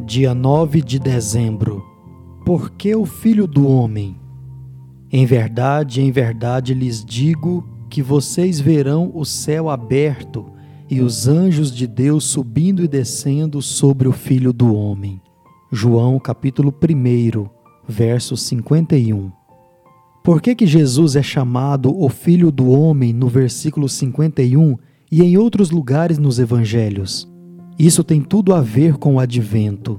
dia 9 de dezembro. Por que o filho do homem? Em verdade, em verdade lhes digo que vocês verão o céu aberto e os anjos de Deus subindo e descendo sobre o filho do homem. João capítulo 1, verso 51. Por que que Jesus é chamado o filho do homem no versículo 51 e em outros lugares nos evangelhos? Isso tem tudo a ver com o advento.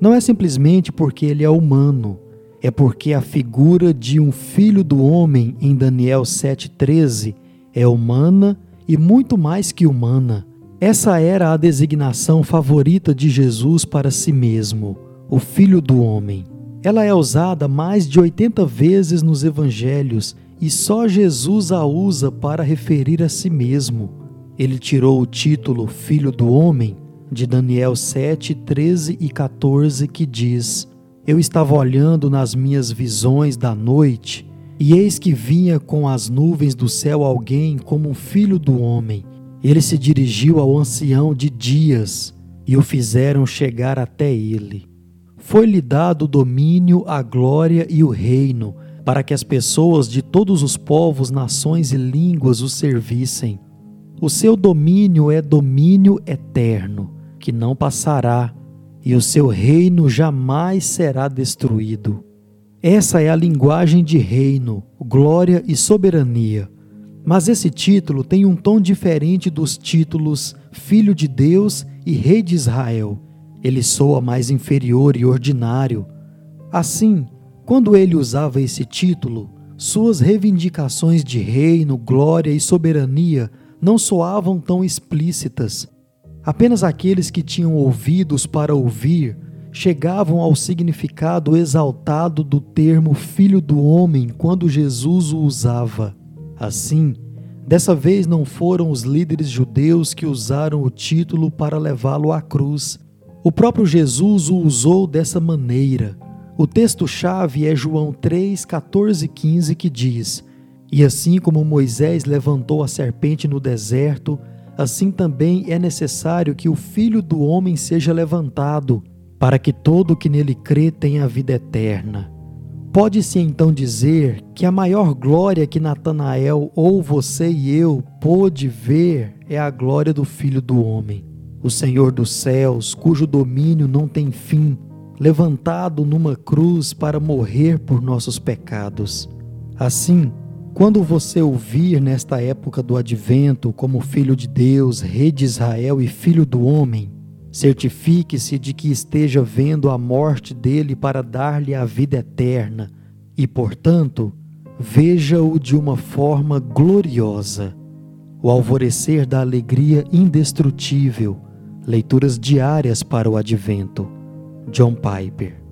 Não é simplesmente porque ele é humano, é porque a figura de um filho do homem em Daniel 7,13 é humana e muito mais que humana. Essa era a designação favorita de Jesus para si mesmo, o Filho do Homem. Ela é usada mais de 80 vezes nos evangelhos e só Jesus a usa para referir a si mesmo. Ele tirou o título Filho do Homem de Daniel 7, 13 e 14, que diz: Eu estava olhando nas minhas visões da noite, e eis que vinha com as nuvens do céu alguém como um filho do homem. Ele se dirigiu ao ancião de dias e o fizeram chegar até ele. Foi-lhe dado o domínio, a glória e o reino, para que as pessoas de todos os povos, nações e línguas o servissem. O seu domínio é domínio eterno que não passará, e o seu reino jamais será destruído. Essa é a linguagem de reino, glória e soberania. Mas esse título tem um tom diferente dos títulos Filho de Deus e Rei de Israel. Ele soa mais inferior e ordinário. Assim, quando ele usava esse título, suas reivindicações de reino, glória e soberania não soavam tão explícitas, Apenas aqueles que tinham ouvidos para ouvir chegavam ao significado exaltado do termo Filho do Homem quando Jesus o usava. Assim, dessa vez não foram os líderes judeus que usaram o título para levá-lo à cruz. O próprio Jesus o usou dessa maneira. O texto-chave é João 3, 14 e 15, que diz: E assim como Moisés levantou a serpente no deserto, assim também é necessário que o Filho do Homem seja levantado, para que todo o que nele crê tenha vida eterna. Pode-se então dizer que a maior glória que Natanael ou você e eu pôde ver é a glória do Filho do Homem, o Senhor dos céus, cujo domínio não tem fim, levantado numa cruz para morrer por nossos pecados. Assim, quando você ouvir nesta época do advento como Filho de Deus, Rei de Israel e Filho do Homem, certifique-se de que esteja vendo a morte dele para dar-lhe a vida eterna e, portanto, veja-o de uma forma gloriosa. O alvorecer da alegria indestrutível. Leituras diárias para o advento. John Piper